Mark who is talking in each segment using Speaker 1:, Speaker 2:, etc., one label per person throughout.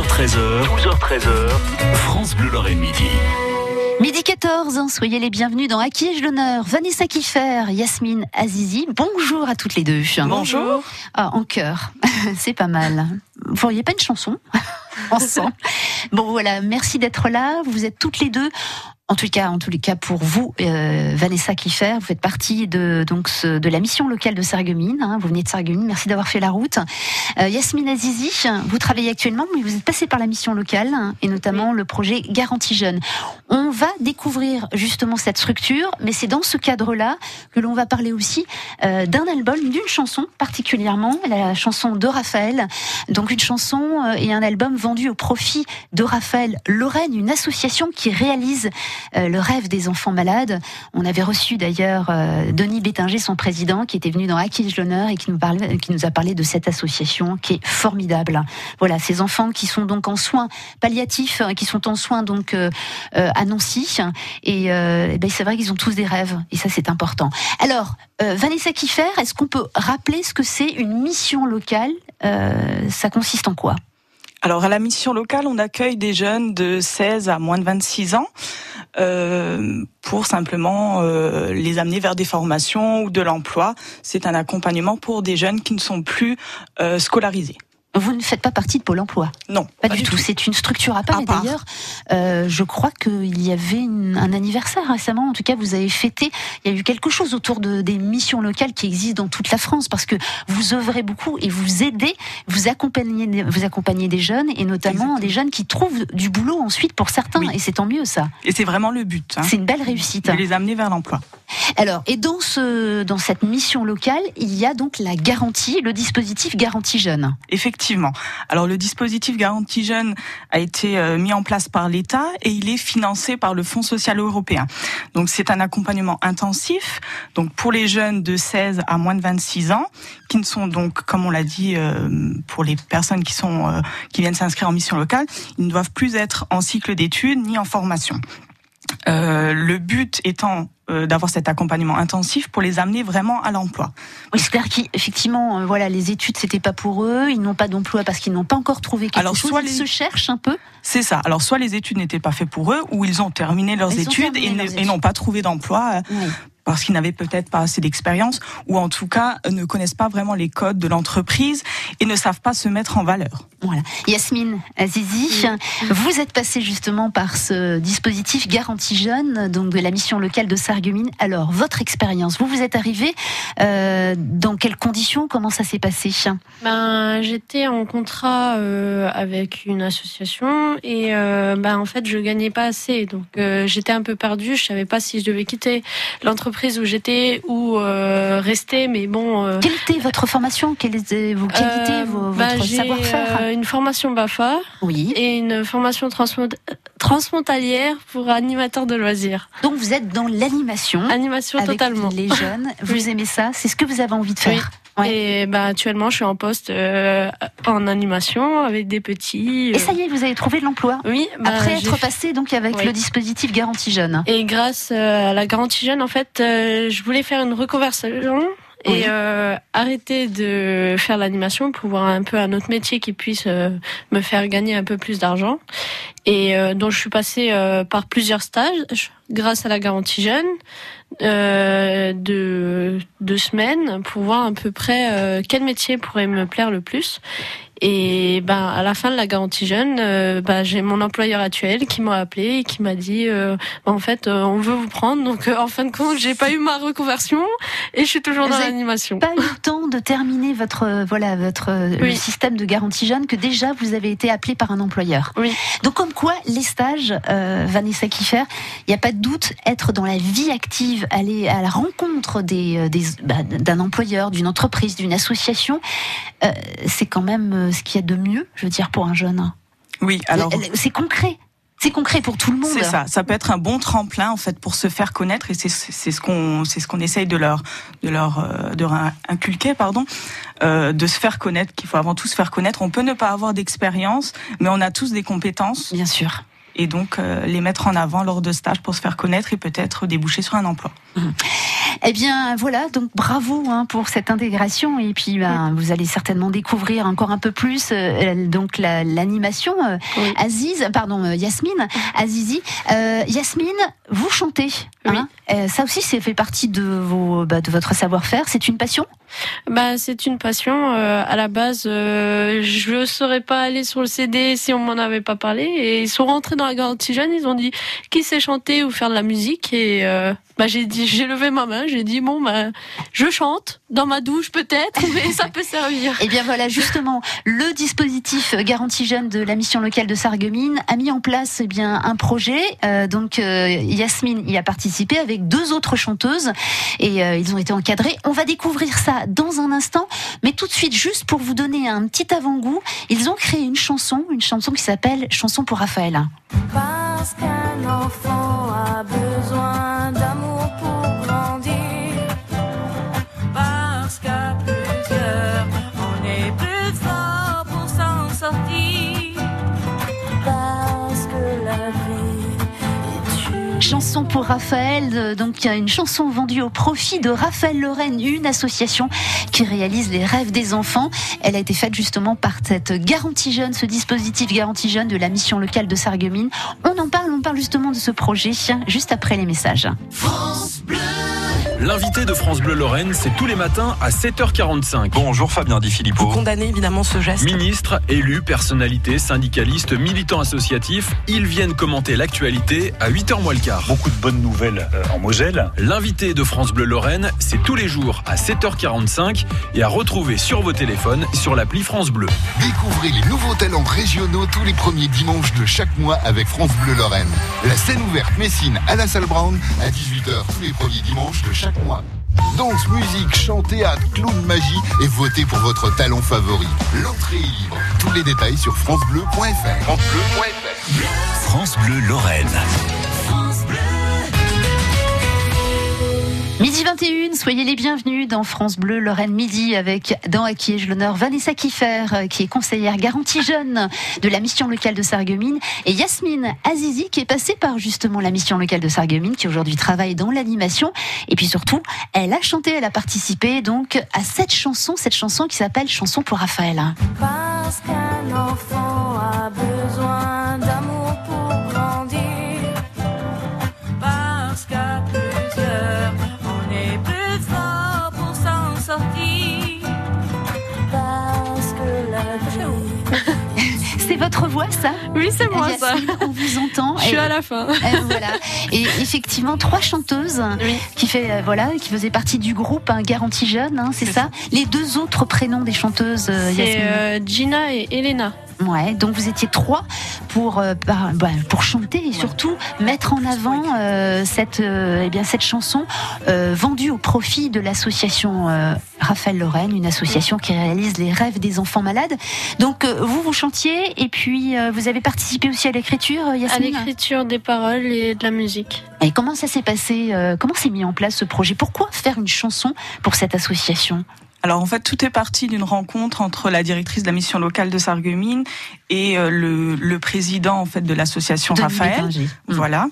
Speaker 1: 12h13h, 12h13h, France Bleu Lorraine Midi.
Speaker 2: Midi 14, hein, soyez les bienvenus dans À qui ai-je l'honneur? Vanessa Kiffer, Yasmine Azizi, bonjour à toutes les deux.
Speaker 3: Bonjour.
Speaker 2: Ah, en chœur, c'est pas mal. Vous feriez pas une chanson? Ensemble Bon voilà, merci d'être là. Vous êtes toutes les deux en tout cas, en tous les cas, pour vous, euh, Vanessa Kiffer, vous faites partie de donc de la mission locale de Sarreguemines. Hein, vous venez de Sarreguemines. Merci d'avoir fait la route. Euh, Yasmine Azizi, vous travaillez actuellement, mais vous êtes passé par la mission locale hein, et notamment le projet Garantie Jeune. On va découvrir justement cette structure, mais c'est dans ce cadre-là que l'on va parler aussi euh, d'un album, d'une chanson particulièrement, la chanson de Raphaël. Donc une chanson euh, et un album vendu au profit de Raphaël Lorraine, une association qui réalise le rêve des enfants malades. On avait reçu d'ailleurs euh, Denis Bétinger, son président, qui était venu dans Acquis l'honneur et qui nous, parlait, qui nous a parlé de cette association qui est formidable. Voilà, ces enfants qui sont donc en soins palliatifs, qui sont en soins donc euh, à Nancy. Et, et ben, c'est vrai qu'ils ont tous des rêves, et ça c'est important. Alors, Vanessa Kiffer, est-ce qu'on peut rappeler ce que c'est une mission locale Ça consiste en quoi?
Speaker 3: Alors à la mission locale, on accueille des jeunes de 16 à moins de 26 ans euh, pour simplement euh, les amener vers des formations ou de l'emploi. C'est un accompagnement pour des jeunes qui ne sont plus euh, scolarisés.
Speaker 2: Vous ne faites pas partie de Pôle Emploi
Speaker 3: Non,
Speaker 2: pas, du, tout. C'est une structure à part. et d'ailleurs, euh, je crois qu'il y avait un anniversaire récemment. En tout cas, vous avez fêté. Il y a eu quelque chose autour de, des missions locales qui existent dans toute la France parce que vous œuvrez beaucoup et vous aidez, vous accompagnez, vous accompagnez des jeunes et notamment des jeunes qui trouvent du boulot ensuite pour certains. Et c'est tant mieux ça.
Speaker 3: Et c'est vraiment le but.
Speaker 2: Hein. C'est une belle réussite.
Speaker 3: De les amener vers l'emploi.
Speaker 2: Alors, et dans ce, dans cette mission locale, il y a donc la garantie, le dispositif garantie jeune.
Speaker 3: Effectivement. Alors, le dispositif garantie jeune a été euh, mis en place par l'État et il est financé par le Fonds social européen. Donc, c'est un accompagnement intensif. Donc, pour les jeunes de 16 à moins de 26 ans, qui ne sont donc, comme on l'a dit, euh, pour les personnes qui sont, euh, qui viennent s'inscrire en mission locale, ils ne doivent plus être en cycle d'études ni en formation. Euh, le but étant euh, d'avoir cet accompagnement intensif pour les amener vraiment à l'emploi.
Speaker 2: Oui, c'est-à-dire qu'effectivement, euh, voilà, les études c'était pas pour eux, ils n'ont pas d'emploi parce qu'ils n'ont pas encore trouvé quelque
Speaker 3: Alors,
Speaker 2: chose.
Speaker 3: Soit
Speaker 2: ils
Speaker 3: les...
Speaker 2: se cherchent un peu.
Speaker 3: C'est ça. Alors soit les études n'étaient pas faites pour eux, ou ils ont terminé leurs
Speaker 2: Ils ont
Speaker 3: études
Speaker 2: terminé
Speaker 3: et
Speaker 2: leurs
Speaker 3: ne-
Speaker 2: études.
Speaker 3: et n'ont pas trouvé d'emploi.
Speaker 2: Oui.
Speaker 3: Parce qu'ils n'avaient peut-être pas assez d'expérience ou en tout cas euh, ne connaissent pas vraiment les codes de l'entreprise et ne savent pas se mettre en valeur.
Speaker 2: Voilà. Yasmine Azizi, vous êtes passée justement par ce dispositif Garantie Jeune, donc de la mission locale de Sarreguemines. Alors, votre expérience, vous vous êtes arrivée euh, dans quelles conditions? Comment ça s'est passé?
Speaker 4: Ben, j'étais en contrat euh, avec une association et euh, ben, en fait je gagnais pas assez donc euh, j'étais un peu perdue. Je savais pas si je devais quitter l'entreprise où j'étais ou euh, rester. Mais bon. euh,
Speaker 2: Quelle était votre formation? Quelles étaient vos qualités,
Speaker 4: euh,
Speaker 2: vos-
Speaker 4: ben,
Speaker 2: votre savoir-faire?
Speaker 4: euh, Une formation BAFA
Speaker 2: Oui.
Speaker 4: et une formation transmon- transfrontalière pour animateur de loisirs.
Speaker 2: Donc vous êtes dans l'animation.
Speaker 4: Animation
Speaker 2: avec
Speaker 4: totalement.
Speaker 2: les jeunes, vous
Speaker 4: Oui.
Speaker 2: aimez ça C'est ce que vous avez envie de faire Ouais.
Speaker 4: Et ben actuellement, je suis en poste euh, en animation avec des petits.
Speaker 2: Et ça y est, vous avez trouvé de l'emploi
Speaker 4: Oui. ben,
Speaker 2: Après être passé donc avec
Speaker 4: Oui.
Speaker 2: le dispositif Garantie Jeune.
Speaker 4: Et grâce euh, à la garantie jeune, en fait, euh, je voulais faire une reconversion
Speaker 2: Oui.
Speaker 4: et euh, arrêter de faire l'animation pour voir un peu un autre métier qui puisse euh, me faire gagner un peu plus d'argent. Et euh, donc, je suis passée euh, par plusieurs stages grâce à la garantie jeune euh, de deux semaines pour voir à peu près euh, quel métier pourrait me plaire le plus. Et ben à la fin de la garantie jeune, ben, j'ai mon employeur actuel qui m'a appelé et qui m'a dit Ben, en fait on veut vous prendre. Donc en fin de compte j'ai pas eu ma reconversion et je suis toujours
Speaker 2: Vous
Speaker 4: dans l'animation.
Speaker 2: Pas eu le temps de terminer votre voilà votre
Speaker 4: Oui.
Speaker 2: système de garantie jeune que déjà vous avez été appelé par un employeur.
Speaker 4: Oui.
Speaker 2: Donc comme quoi les stages, euh, Vanessa Kiffer, il n'y a pas de doute, être dans la vie active, aller à la rencontre des, euh, des bah, d'un employeur, d'une entreprise, d'une association, euh, c'est quand même euh, ce qu'il y a de mieux, je veux dire pour un jeune.
Speaker 3: Oui, alors
Speaker 2: c'est concret. C'est concret pour tout le monde.
Speaker 3: c'est ça. Ça peut être un bon tremplin en fait pour se faire connaître et c'est c'est ce qu'on c'est ce qu'on essaye de leur de leur euh, de leur inculquer pardon euh, de se faire connaître qu'il faut avant tout se faire connaître. On peut ne pas avoir d'expérience, mais on a tous des compétences
Speaker 2: Bien sûr.
Speaker 3: et donc euh, les mettre en avant lors de stages pour se faire connaître et peut-être déboucher sur un emploi.
Speaker 2: Eh bien voilà, donc bravo hein, pour cette intégration et puis ben, vous allez certainement découvrir encore un peu plus euh, donc la- l'animation. euh,
Speaker 4: Oui.
Speaker 2: Aziz, pardon euh, Yasmine, Azizi, Euh, Yasmine, vous chantez. hein Euh, ça aussi, c'est fait partie de vos bah, de votre savoir-faire. C'est une passion?
Speaker 4: Bah, c'est une passion. euh, à la base, euh, je serais pas allée sur le CD si on m'en avait pas parlé. Et ils sont rentrés dans la garantie jeune. Ils ont dit qui sait chanter ou faire de la musique? Et euh, bah, j'ai dit, j'ai levé ma main. J'ai dit bon, bah, je chante dans ma douche peut-être, mais ça peut servir.
Speaker 2: Eh bien voilà, justement, le dispositif Garantie Jeune de la mission locale de Sarreguemines a mis en place eh bien un projet. Euh, donc euh, Yasmine y a participé avec deux autres chanteuses et euh, ils ont été encadrés. On va découvrir ça dans un instant, mais tout de suite, juste pour vous donner un petit avant-goût, ils ont créé une chanson, une chanson qui s'appelle Chanson pour Raphaël.
Speaker 5: Parce qu'un enfant a besoin
Speaker 2: Chanson pour Raphaël, euh, donc une chanson vendue au profit de Raphaël Lorraine, une association qui réalise les rêves des enfants. Elle a été faite justement par cette garantie jeune, ce dispositif garantie jeune de la mission locale de Sarreguemines. On en parle, on parle justement de ce projet juste après les messages.
Speaker 1: L'invité de France Bleu Lorraine, c'est tous les matins à 7h45.
Speaker 6: Bonjour Fabien Di Filippo.
Speaker 7: condamner évidemment ce geste.
Speaker 1: Ministres, élus, personnalités, syndicalistes, militants associatifs, ils viennent commenter l'actualité à 8h moins le quart.
Speaker 8: Beaucoup de bonnes nouvelles euh, en Moselle.
Speaker 1: L'invité de France Bleu Lorraine, c'est tous les jours à 7h45 et à retrouver sur vos téléphones sur l'appli France Bleu.
Speaker 9: Découvrez les nouveaux talents régionaux tous les premiers dimanches de chaque mois avec France Bleu Lorraine. La scène ouverte Messine à la salle Brown à 18h tous les premiers dimanches de chaque mois. Danse, musique, chant, théâtre, clown, magie et votez pour votre talent favori. L'entrée est libre. Tous les détails sur francebleu.fr.
Speaker 1: France Bleu Lorraine.
Speaker 2: Midi 21, soyez les bienvenus dans France Bleu Lorraine Midi avec dans à l'honneur Vanessa Kiffer euh, qui est conseillère garantie jeune de la mission locale de Sarreguemines et Yasmine Azizi qui est passée par justement la mission locale de Sarreguemines qui aujourd'hui travaille dans l'animation et puis surtout elle a chanté, elle a participé donc à cette chanson, cette chanson qui s'appelle Chanson pour Raphaël.
Speaker 5: Parce qu'un enfant a besoin
Speaker 2: votre voix ça
Speaker 4: Oui, c'est moi ça.
Speaker 2: On vous entend.
Speaker 4: Je suis
Speaker 2: Et-
Speaker 4: à la fin.
Speaker 2: Euh, voilà. Et effectivement, trois chanteuses
Speaker 4: Oui.
Speaker 2: qui fait euh, voilà, qui faisaient partie du groupe hein, Garantie Jeune, hein, c'est ça. Les deux autres prénoms des chanteuses, euh,
Speaker 4: C'est euh, Gina et Elena.
Speaker 2: Ouais. Donc vous étiez trois pour euh, par- bah, pour chanter et surtout mettre en avant euh, cette euh, eh bien cette chanson euh, vendue au profit de l'association Raphaël Lorraine, une association qui réalise les rêves des enfants malades. Donc vous vous chantiez et puis vous avez participé aussi à l'écriture, euh,
Speaker 4: À
Speaker 2: Yasmine.
Speaker 4: l'écriture des paroles et de la musique.
Speaker 2: Et comment ça s'est passé Comment s'est mis en place ce projet? Pourquoi faire une chanson pour cette association?
Speaker 3: Alors en fait, tout est parti d'une rencontre entre la directrice de la mission locale de Sarreguemines et euh, le, le président en fait de l'association Raphaël.
Speaker 2: Mm.
Speaker 3: Voilà.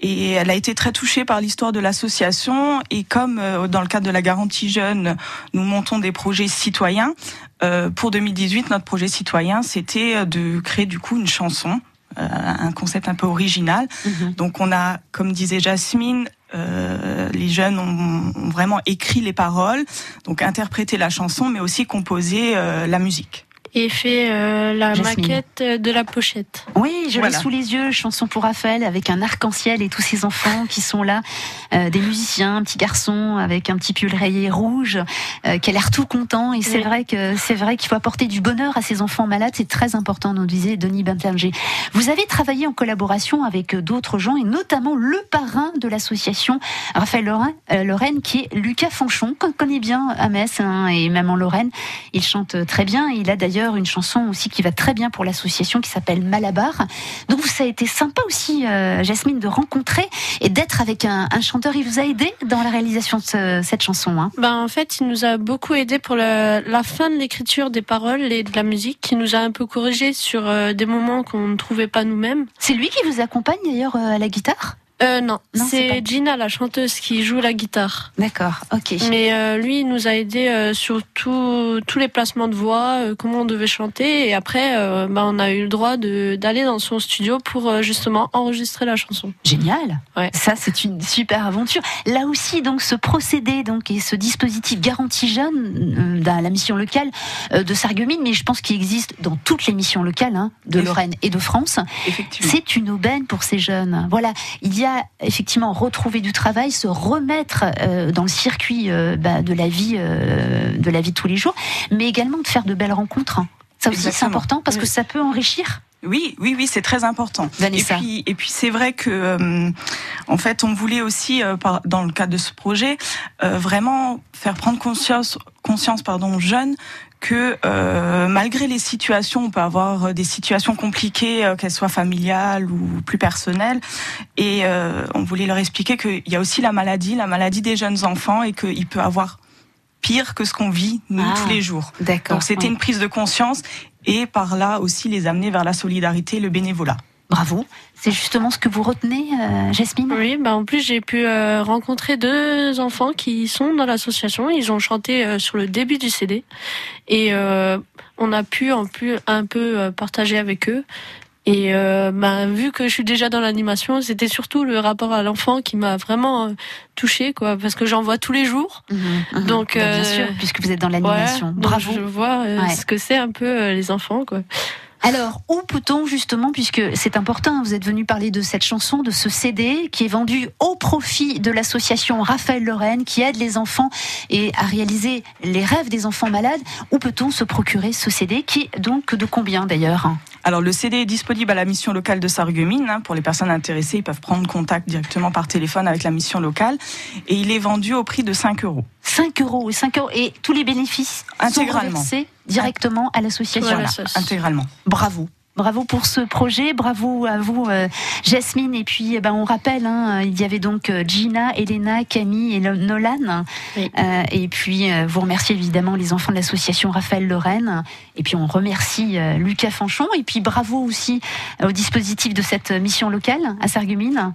Speaker 3: Et elle a été très touchée par l'histoire de l'association. Et comme euh, dans le cadre de la garantie jeune, nous montons des projets citoyens, euh, pour 2018, notre projet citoyen, c'était euh, de créer du coup une chanson, un concept un peu original.
Speaker 2: Mhm.
Speaker 3: Donc on a, comme disait Jasmine, euh, les jeunes ont, ont vraiment écrit les paroles, donc interprété la chanson, mais aussi composé euh, la musique.
Speaker 4: Et fait euh, la
Speaker 2: Jasmine.
Speaker 4: maquette de la pochette.
Speaker 2: Oui, je
Speaker 3: Voilà.
Speaker 2: l'ai sous les yeux, chanson pour Raphaël avec un arc-en-ciel et tous ces enfants qui sont là, euh, des musiciens, un petit garçon avec un petit pull rayé rouge, euh, qui a l'air tout content. Et c'est
Speaker 4: Oui.
Speaker 2: vrai que c'est vrai qu'il faut apporter du bonheur à ces enfants malades, c'est très important, nous disait Denis Benterger. Vous avez travaillé en collaboration avec d'autres gens et notamment le parrain de l'association Raphaël Lorraine, euh, Lorraine, qui est Lucas Fanchon, qu'on connaît bien à Metz hein, et même en Lorraine. Il chante très bien. Il a d'ailleurs une chanson aussi qui va très bien pour l'association qui s'appelle Malabar. Donc ça a été sympa aussi, euh, Jasmine, de rencontrer et d'être avec un, un chanteur. Il vous a aidé dans la réalisation de ce- cette chanson. Hein?
Speaker 4: Ben, en fait, il nous a beaucoup aidé pour le- la fin de l'écriture des paroles et de la musique, qui nous a un peu corrigé sur euh, des moments qu'on ne trouvait pas nous-mêmes.
Speaker 2: C'est lui qui vous accompagne d'ailleurs euh, à la guitare?
Speaker 4: Euh, non,
Speaker 2: Non, c'est
Speaker 4: Gina, la chanteuse, qui joue la guitare.
Speaker 2: D'accord, ok.
Speaker 4: Mais euh, lui, il nous a aidé euh, sur tout- tous les placements de voix, euh, comment on devait chanter. Et après, euh, bah, on a eu le droit d'aller dans son studio pour euh, justement enregistrer la chanson.
Speaker 2: Génial.
Speaker 4: Ouais.
Speaker 2: Ça, c'est une super aventure. Là aussi, donc, ce procédé, donc, et ce dispositif garantie jeune euh, dans la mission locale euh, de Sarreguemines, mais je pense qu'il existe dans toutes les missions locales hein, de Lorraine et de France.
Speaker 3: Effectivement.
Speaker 2: C'est une aubaine pour ces jeunes. Voilà, il y a effectivement retrouver du travail, se remettre euh, dans le circuit euh, bah, de la vie, euh, de la vie de tous les jours, mais également de faire de belles rencontres. Ça aussi, c'est important parce
Speaker 3: Oui.
Speaker 2: que ça peut enrichir.
Speaker 3: Oui, oui, oui, c'est très important.
Speaker 2: Vanessa.
Speaker 3: Et puis, et puis c'est vrai que, euh, en fait, on voulait aussi, euh, par- dans le cadre de ce projet, euh, vraiment faire prendre conscience, conscience, pardon, aux jeunes que euh, malgré les situations, on peut avoir euh, des situations compliquées, euh, qu'elles soient familiales ou plus personnelles, et euh, on voulait leur expliquer qu'il y a aussi la maladie, la maladie des jeunes enfants, et qu'il peut avoir pire que ce qu'on vit nous
Speaker 2: Ah,
Speaker 3: tous les jours.
Speaker 2: D'accord.
Speaker 3: Donc c'était
Speaker 2: oui.
Speaker 3: une prise de conscience et par là aussi les amener vers la solidarité et le bénévolat.
Speaker 2: Bravo. C'est justement ce que vous retenez, euh, Jasmine?
Speaker 4: Oui, bah en plus j'ai pu euh, rencontrer deux enfants qui sont dans l'association. Ils ont chanté euh, sur le début du CD et euh, on a pu en plus un peu euh, partager avec eux. Et euh, bah, vu que je suis déjà dans l'animation, c'était surtout le rapport à l'enfant qui m'a vraiment touchée, quoi, parce que j'en vois tous les jours.
Speaker 2: Mhm, mhm.
Speaker 4: Donc,
Speaker 2: Bah, bien sûr, puisque vous êtes dans l'animation. Bravo.
Speaker 4: je vois
Speaker 2: Ouais.
Speaker 4: ce que c'est un peu les enfants, quoi.
Speaker 2: Alors, où peut-on justement, puisque c'est important, vous êtes venu parler de cette chanson, de ce CD qui est vendu au profit de l'association Raphaël Lorraine qui aide les enfants et à réaliser les rêves des enfants malades. Où peut-on se procurer ce CD qui est donc de combien d'ailleurs?
Speaker 3: Alors le CD est disponible à la mission locale de Sarreguemines. hein. Pour les personnes intéressées, ils peuvent prendre contact directement par téléphone avec la mission locale. Et il est vendu au prix de 5 euros.
Speaker 2: 5 euros et 5 euros et tous les bénéfices sont
Speaker 3: Intégralement.
Speaker 2: reversés directement à l'association.
Speaker 4: Voilà.
Speaker 3: Intégralement.
Speaker 2: Bravo. Bravo pour ce projet, bravo à vous euh, Jasmine. Et puis eh ben, on rappelle hein, il y avait donc euh, Gina, Elena, Camille et Nolan.
Speaker 4: Oui.
Speaker 2: Euh, et puis euh, vous remerciez évidemment les enfants de l'association Raphaël Lorraine. Et puis on remercie Lucas Fanchon. Et puis bravo aussi au dispositif de cette mission locale à Sarreguemines.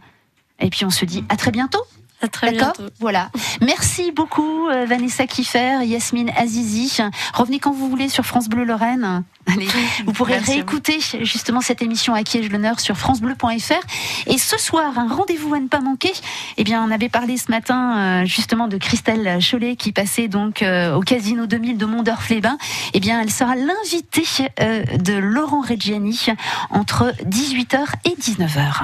Speaker 2: Et puis on se dit à très bientôt.
Speaker 4: À très
Speaker 2: D'accord
Speaker 4: bientôt.
Speaker 2: Voilà. Merci beaucoup euh, Vanessa Kiffer, Yasmine Azizi. Revenez quand vous voulez sur France Bleu Lorraine. Allez, vous pourrez
Speaker 3: Merci à vous.
Speaker 2: réécouter justement cette émission à qui ai-je l'honneur sur francebleu.fr. Et ce soir, un rendez-vous à ne pas manquer. Eh bien, on avait parlé ce matin euh, justement de Christelle Cholet qui passait donc euh, au Casino 2000 de Mondorf-les-Bains. Eh bien, elle sera l'invitée de Laurent Reggiani entre 18h et 19h.